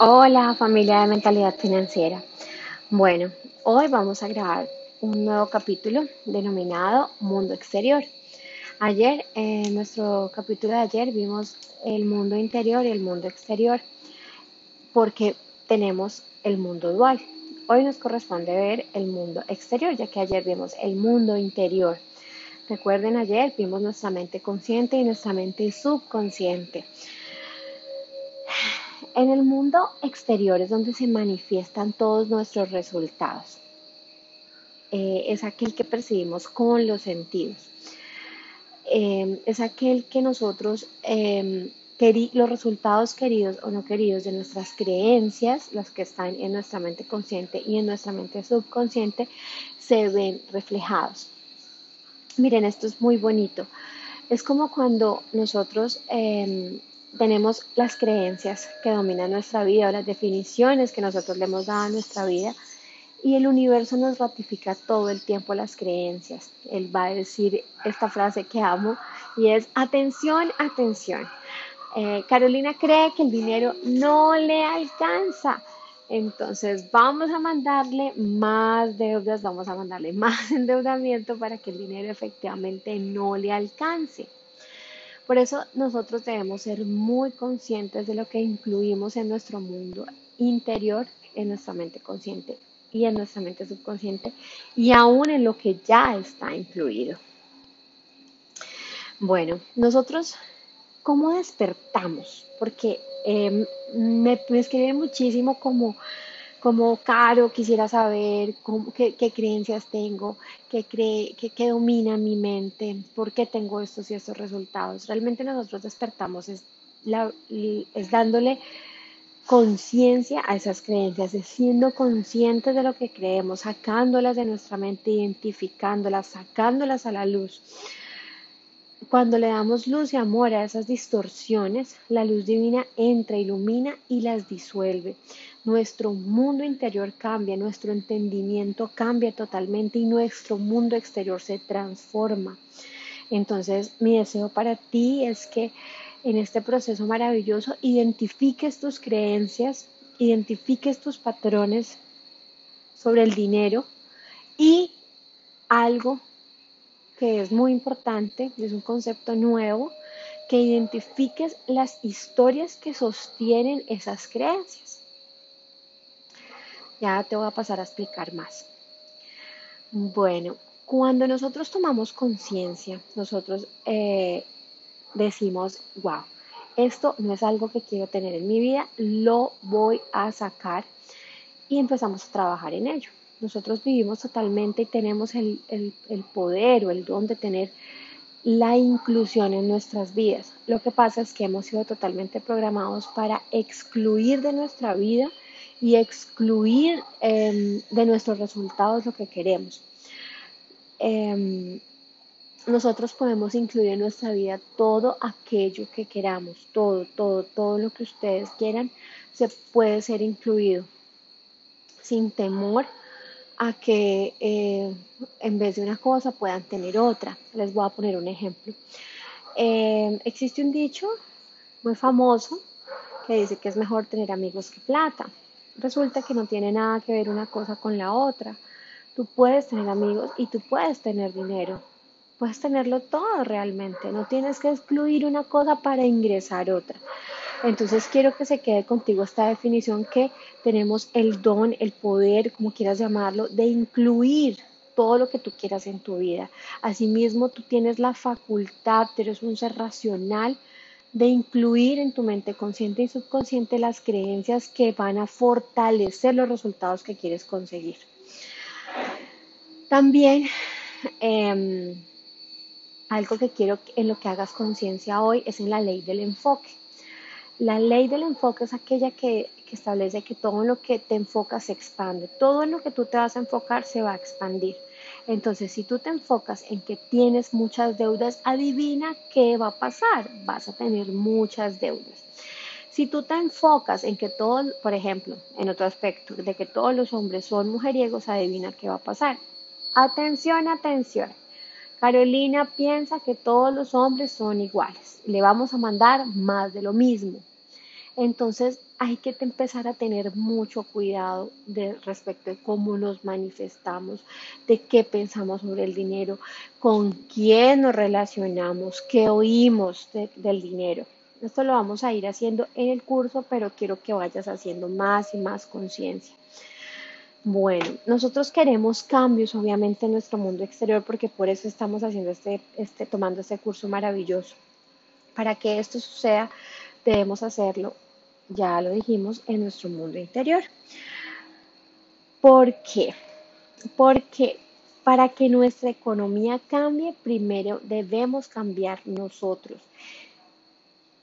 Hola familia de Mentalidad Financiera. Bueno, hoy vamos a grabar un nuevo capítulo denominado Mundo Exterior. Ayer, en nuestro capítulo de ayer, vimos el mundo interior y el mundo exterior porque tenemos el mundo dual. Hoy nos corresponde ver el mundo exterior, ya que ayer vimos el mundo interior. Recuerden, ayer vimos nuestra mente consciente y nuestra mente subconsciente. En el mundo exterior es donde se manifiestan todos nuestros resultados. Eh, es aquel que percibimos con los sentidos. Eh, es aquel que nosotros, eh, los resultados queridos o no queridos de nuestras creencias, las que están en nuestra mente consciente y en nuestra mente subconsciente, se ven reflejados. Miren, esto es muy bonito. Es como cuando nosotros tenemos las creencias que dominan nuestra vida o las definiciones que nosotros le hemos dado a nuestra vida y el universo nos ratifica todo el tiempo las creencias. Él va a decir esta frase que amo y es atención, atención. Eh, Carolina cree que el dinero no le alcanza. Entonces vamos a mandarle más deudas, vamos a mandarle más endeudamiento para que el dinero efectivamente no le alcance. Por eso nosotros debemos ser muy conscientes de lo que incluimos en nuestro mundo interior, en nuestra mente consciente y en nuestra mente subconsciente y aún en lo que ya está incluido. Bueno, nosotros, ¿cómo despertamos? Porque em, me, me escribe muchísimo como como Caro, quisiera saber qué, creencias tengo, qué, cree, qué, domina mi mente, por qué tengo estos y estos resultados. Realmente nosotros despertamos es, es dándole conciencia a esas creencias, es siendo conscientes de lo que creemos, sacándolas de nuestra mente, identificándolas, sacándolas a la luz. Cuando le damos luz y amor a esas distorsiones, la luz divina entra, ilumina y las disuelve. Nuestro mundo interior cambia, nuestro entendimiento cambia totalmente y nuestro mundo exterior se transforma. Entonces, mi deseo para ti es que en este proceso maravilloso identifiques tus creencias, identifiques tus patrones sobre el dinero y algo que es muy importante, es un concepto nuevo, que identifiques las historias que sostienen esas creencias. Ya te voy a pasar a explicar más. Bueno, cuando nosotros tomamos conciencia, nosotros eh, decimos, wow, esto no es algo que quiero tener en mi vida, lo voy a sacar y empezamos a trabajar en ello. Nosotros vivimos totalmente y tenemos el, poder o el don de tener la inclusión en nuestras vidas. Lo que pasa es que hemos sido totalmente programados para excluir de nuestra vida y excluir em, de nuestros resultados lo que queremos. Em, nosotros podemos incluir en nuestra vida todo aquello que queramos, todo, todo, todo lo que ustedes quieran, se puede ser incluido sin temor a que eh, en vez de una cosa puedan tener otra. Les voy a poner un ejemplo. Eh, existe un dicho muy famoso que dice que es mejor tener amigos que plata. Resulta que no tiene nada que ver una cosa con la otra. Tú puedes tener amigos y tú puedes tener dinero. Puedes tenerlo todo realmente. No tienes que excluir una cosa para ingresar otra. Entonces quiero que se quede contigo esta definición que tenemos el don, el poder, como quieras llamarlo, de incluir todo lo que tú quieras en tu vida. Asimismo, tú tienes la facultad, eres un ser racional, de incluir en tu mente consciente y subconsciente las creencias que van a fortalecer los resultados que quieres conseguir. También em, algo que quiero en lo que hagas conciencia hoy es en la ley del enfoque. La ley del enfoque es aquella que, establece que todo en lo que te enfocas se expande. Todo en lo que tú te vas a enfocar se va a expandir. Entonces, si tú te enfocas en que tienes muchas deudas, adivina qué va a pasar. Vas a tener muchas deudas. Si tú te enfocas en que todos, por ejemplo, en otro aspecto, de que todos los hombres son mujeriegos, adivina qué va a pasar. Atención, atención. Carolina piensa que todos los hombres son iguales. Le vamos a mandar más de lo mismo. Entonces hay que empezar a tener mucho cuidado respecto de cómo nos manifestamos, de qué pensamos sobre el dinero, con quién nos relacionamos, qué oímos del dinero. Esto lo vamos a ir haciendo en el curso, pero quiero que vayas haciendo más y más conciencia. Bueno, nosotros queremos cambios, obviamente, en nuestro mundo exterior, porque por eso estamos haciendo este, este, tomando este curso maravilloso. Para que esto suceda, debemos hacerlo, ya lo dijimos, en nuestro mundo interior. ¿Por qué? Porque para que nuestra economía cambie, primero debemos cambiar nosotros.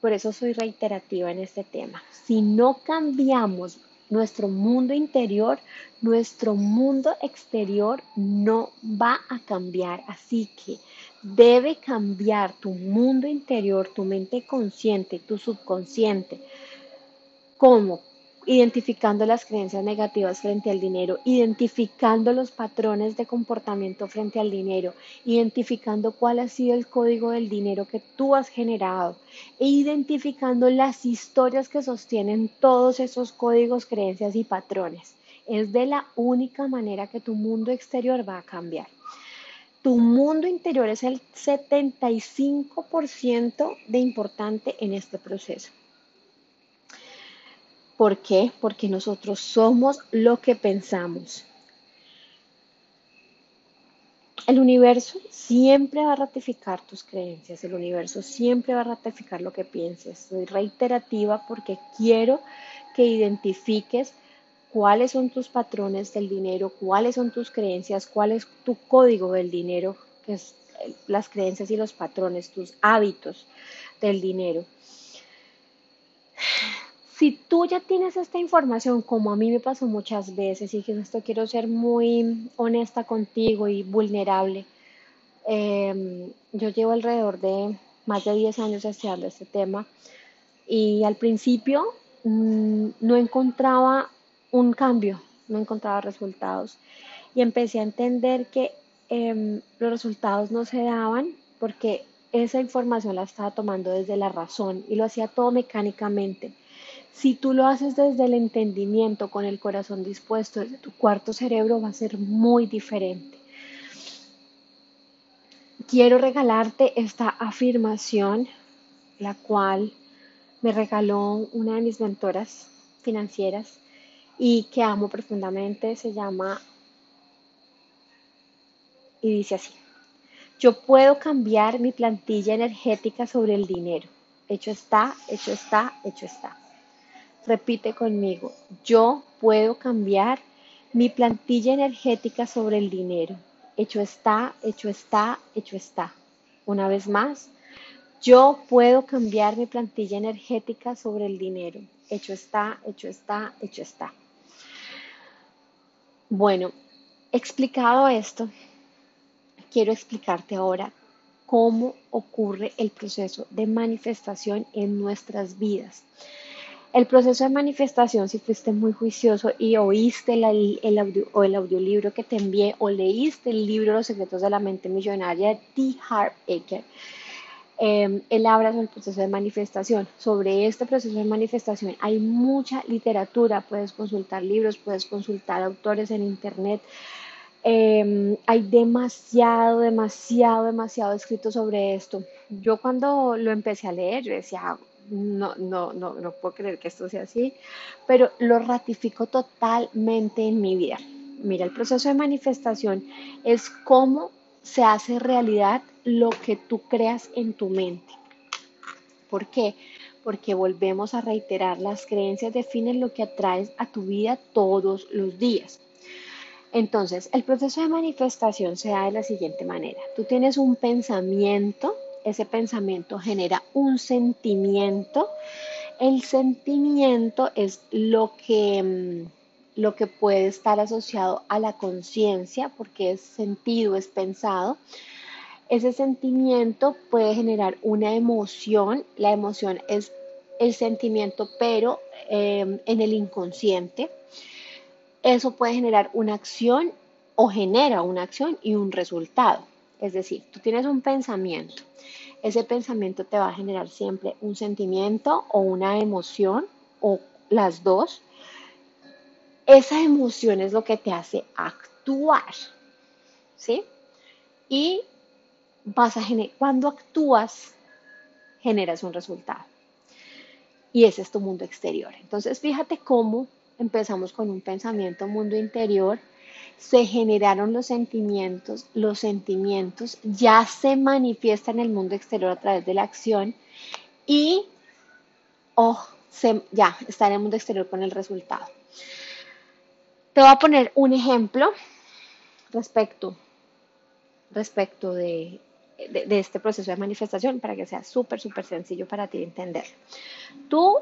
Por eso soy reiterativa en este tema. Si no cambiamos nuestro mundo interior, nuestro mundo exterior no va a cambiar. Así que debe cambiar tu mundo interior, tu mente consciente, tu subconsciente. ¿Cómo? identificando las creencias negativas frente al dinero, identificando los patrones de comportamiento frente al dinero, identificando cuál ha sido el código del dinero que tú has generado e identificando las historias que sostienen todos esos códigos, creencias y patrones. Es de la única manera que tu mundo exterior va a cambiar. Tu mundo interior es el 75% de importante en este proceso. ¿Por qué? Porque nosotros somos lo que pensamos. El universo siempre va a ratificar tus creencias, el universo siempre va a ratificar lo que pienses. Soy reiterativa porque quiero que identifiques cuáles son tus patrones del dinero, cuáles son tus creencias, cuál es tu código del dinero, que es las creencias y los patrones, tus hábitos del dinero. Si tú ya tienes esta información, como a mí me pasó muchas veces, y que esto quiero ser muy honesta contigo y vulnerable, em, yo llevo alrededor de más de 10 años estudiando este tema y al principio mm, no encontraba un cambio, no encontraba resultados y empecé a entender que em, los resultados no se daban porque esa información la estaba tomando desde la razón y lo hacía todo mecánicamente si tú lo haces desde el entendimiento, con el corazón dispuesto, desde tu cuarto cerebro, va a ser muy diferente. Quiero regalarte esta afirmación, la cual me regaló una de mis mentoras financieras y que amo profundamente. Se llama y dice así. Yo puedo cambiar mi plantilla energética sobre el dinero. Hecho está, hecho está, hecho está. Repite conmigo, yo puedo cambiar mi plantilla energética sobre el dinero. Hecho está, hecho está, hecho está. Una vez más, yo puedo cambiar mi plantilla energética sobre el dinero. Hecho está, hecho está, hecho está. Bueno, explicado esto, quiero explicarte ahora cómo ocurre el proceso de manifestación en nuestras vidas. El proceso de manifestación, si fuiste muy juicioso y oíste el, audio, o el audiolibro que te envié o leíste el libro Los secretos de la mente millonaria de T. Harv Eker, em, él habla sobre el proceso de manifestación. Sobre este proceso de manifestación hay mucha literatura, puedes consultar libros, puedes consultar autores en internet. Em, hay demasiado, demasiado, demasiado escrito sobre esto. Yo cuando lo empecé a leer, yo decía, no, no, no, no puedo creer que esto sea así, pero lo ratifico totalmente en mi vida. Mira, el proceso de manifestación es cómo se hace realidad lo que tú creas en tu mente. ¿Por qué? Porque volvemos a reiterar, las creencias definen lo que atraes a tu vida todos los días. Entonces, el proceso de manifestación se da de la siguiente manera. Tú tienes un pensamiento ese pensamiento genera un sentimiento. El sentimiento es lo que, mm, lo que puede estar asociado a la conciencia, porque es sentido, es pensado. Ese sentimiento puede generar una emoción. La emoción es el sentimiento, pero em, en el inconsciente. Eso puede generar una acción o genera una acción y un resultado. Es decir, tú tienes un pensamiento ese pensamiento te va a generar siempre un sentimiento o una emoción o las dos, esa emoción es lo que te hace actuar, ¿sí? Y vas a cuando actúas, generas un resultado. Y ese es tu mundo exterior. Entonces, fíjate cómo empezamos con un pensamiento mundo interior, se generaron los sentimientos, los sentimientos ya se manifiestan en el mundo exterior a través de la acción y oh, ya está en el mundo exterior con el resultado. Te voy a poner un ejemplo respecto, respecto de, este proceso de manifestación para que sea súper, súper sencillo para ti entender. Tú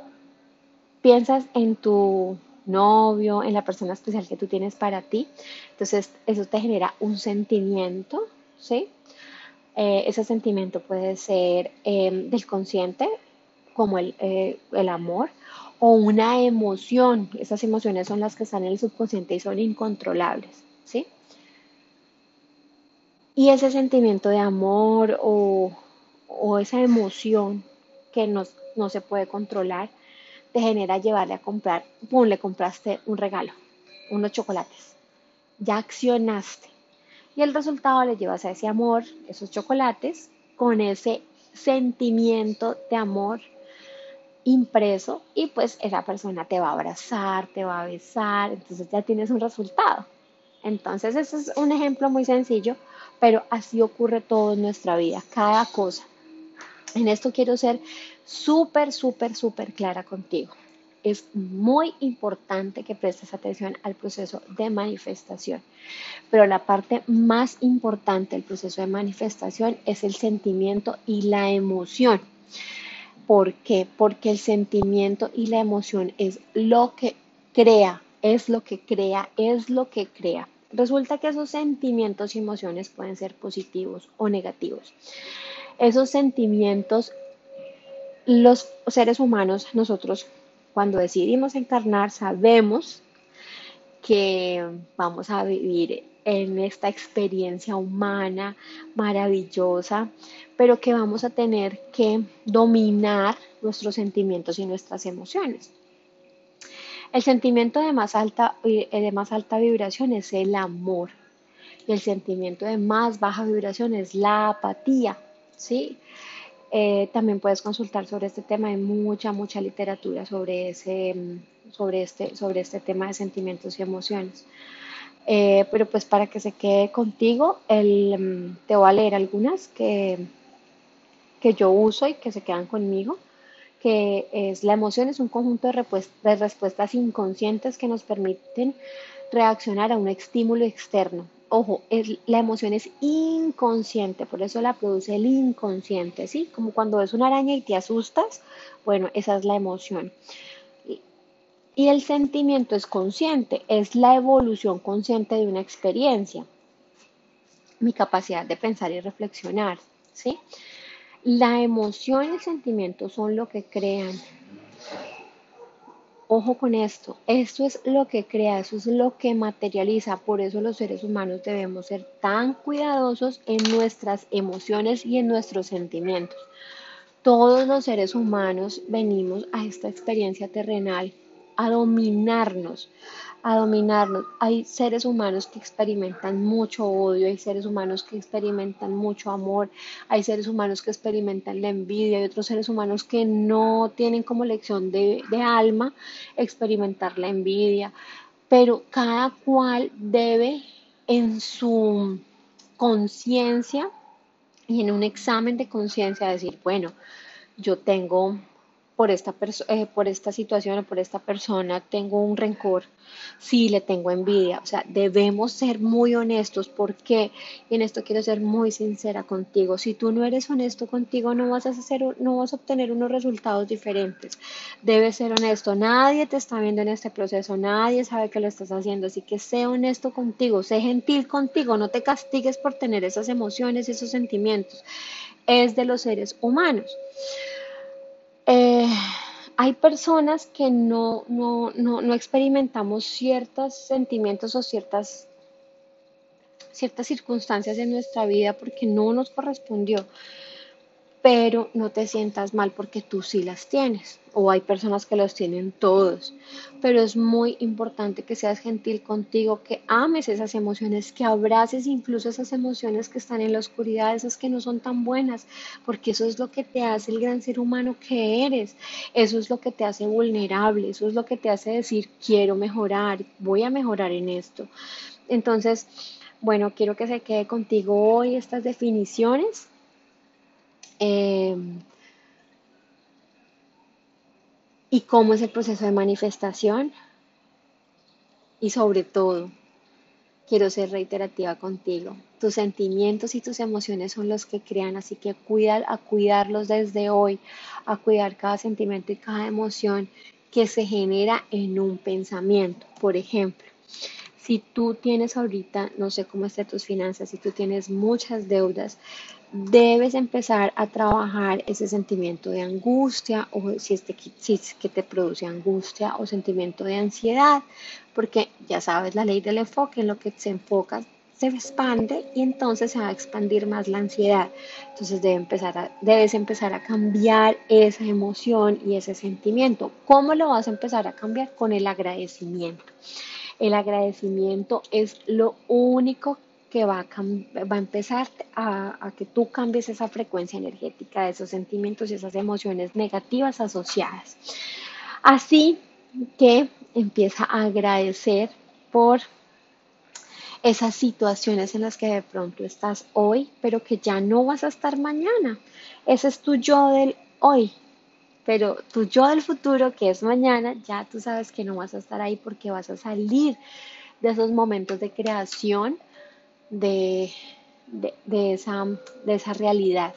piensas en tu novio, en la persona especial que tú tienes para ti, entonces eso te genera un sentimiento, ¿sí? Eh, ese sentimiento puede ser em, del consciente, como el, eh, el amor, o una emoción. Esas emociones son las que están en el subconsciente y son incontrolables, ¿sí? Y ese sentimiento de amor o, esa emoción que no, no, se puede controlar te genera llevarle a comprar, pum, le compraste un regalo, unos chocolates. Ya accionaste. Y el resultado le llevas a ese amor, esos chocolates, con ese sentimiento de amor impreso y pues esa persona te va a abrazar, te va a besar, entonces ya tienes un resultado. Entonces, ese es un ejemplo muy sencillo, pero así ocurre todo en nuestra vida, cada cosa. En esto quiero ser súper, súper, súper clara contigo. Es muy importante que prestes atención al proceso de manifestación, pero la parte más importante del proceso de manifestación es el sentimiento y la emoción. ¿Por qué? Porque el sentimiento y la emoción es lo que crea, es lo que crea, es lo que crea. Resulta que esos sentimientos y emociones pueden ser positivos o negativos. Esos sentimientos, los seres humanos, nosotros cuando decidimos encarnar, sabemos que vamos a vivir en esta experiencia humana maravillosa, pero que vamos a tener que dominar nuestros sentimientos y nuestras emociones. El sentimiento de más alta, eh, de más alta vibración es el amor y el sentimiento de más baja vibración es la apatía, ¿sí? Eh, también puedes consultar sobre este tema, hay mucha, mucha literatura sobre, ese, sobre, este, sobre este tema de sentimientos y emociones. Eh, pero pues para que se quede contigo, el, te voy a leer algunas que, que yo uso y que se quedan conmigo, que es la emoción es un conjunto de respuestas inconscientes que nos permiten reaccionar a un estímulo externo. Ojo, la emoción es inconsciente, por eso la produce el inconsciente, ¿sí? Como cuando ves una araña y te asustas, bueno, esa es la emoción. Y el sentimiento es consciente, es la evolución consciente de una experiencia, mi capacidad de pensar y reflexionar, ¿sí? La emoción y el sentimiento son lo que crean. Ojo con esto, esto es lo que crea, eso es lo que materializa, por eso los seres humanos debemos ser tan cuidadosos en nuestras emociones y en nuestros sentimientos. Todos los seres humanos venimos a esta experiencia terrenal a dominarnos, a dominarnos. Hay seres humanos que experimentan mucho odio, hay seres humanos que experimentan mucho amor, hay seres humanos que experimentan la envidia, hay otros seres humanos que no tienen como lección de, de alma experimentar la envidia, pero cada cual debe en su conciencia y en un examen de conciencia decir, bueno, yo tengo por esta, eh, por esta situación o por esta persona tengo un rencor, sí le tengo envidia. O sea, debemos ser muy honestos porque, y en esto quiero ser muy sincera contigo, si tú no eres honesto contigo no vas a, hacer, no vas a obtener unos resultados diferentes. Debes ser honesto. Nadie te está viendo en este proceso, nadie sabe que lo estás haciendo, así que sé honesto contigo, sé gentil contigo, no te castigues por tener esas emociones esos sentimientos. Es de los seres humanos. Hay personas que no, no, no, no, experimentamos ciertos sentimientos o ciertas, ciertas circunstancias en nuestra vida porque no nos correspondió. Pero no te sientas mal porque tú sí las tienes o hay personas que los tienen todos, pero es muy importante que seas gentil contigo, que ames esas emociones, que abraces incluso esas emociones que están en la oscuridad, esas que no son tan buenas, porque eso es lo que te hace el gran ser humano que eres, eso es lo que te hace vulnerable, eso es lo que te hace decir quiero mejorar, voy a mejorar en esto. Entonces, bueno, quiero que se quede contigo hoy estas definiciones eh, y cómo es el proceso de manifestación. Y sobre todo, quiero ser reiterativa contigo. Tus sentimientos y tus emociones son los que crean, así que cuida a cuidarlos desde hoy, a cuidar cada sentimiento y cada emoción que se genera en un pensamiento. Por ejemplo, si tú tienes ahorita, no sé cómo están tus finanzas, si tú tienes muchas deudas, debes empezar a trabajar ese sentimiento de angustia o si es, que te produce angustia o sentimiento de ansiedad, porque ya sabes la ley del enfoque, en lo que se enfoca se expande y entonces se va a expandir más la ansiedad. Entonces empezar debes empezar a cambiar esa emoción y ese sentimiento. ¿Cómo lo vas a empezar a cambiar? Con el agradecimiento. El agradecimiento es lo único que va a, va a empezar a, que tú cambies esa frecuencia energética de esos sentimientos y esas emociones negativas asociadas. Así que empieza a agradecer por esas situaciones en las que de pronto estás hoy, pero que ya no vas a estar mañana. Ese es tu yo del hoy, pero tu yo del futuro, que es mañana, ya tú sabes que no vas a estar ahí porque vas a salir de esos momentos de creación de, esa, de esa, realidad.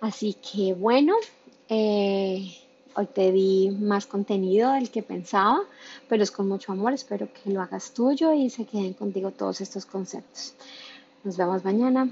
Así que bueno, eh, hoy te di más contenido del que pensaba, pero es con mucho amor. Espero que lo hagas tuyo y se queden contigo todos estos conceptos. Nos vemos mañana.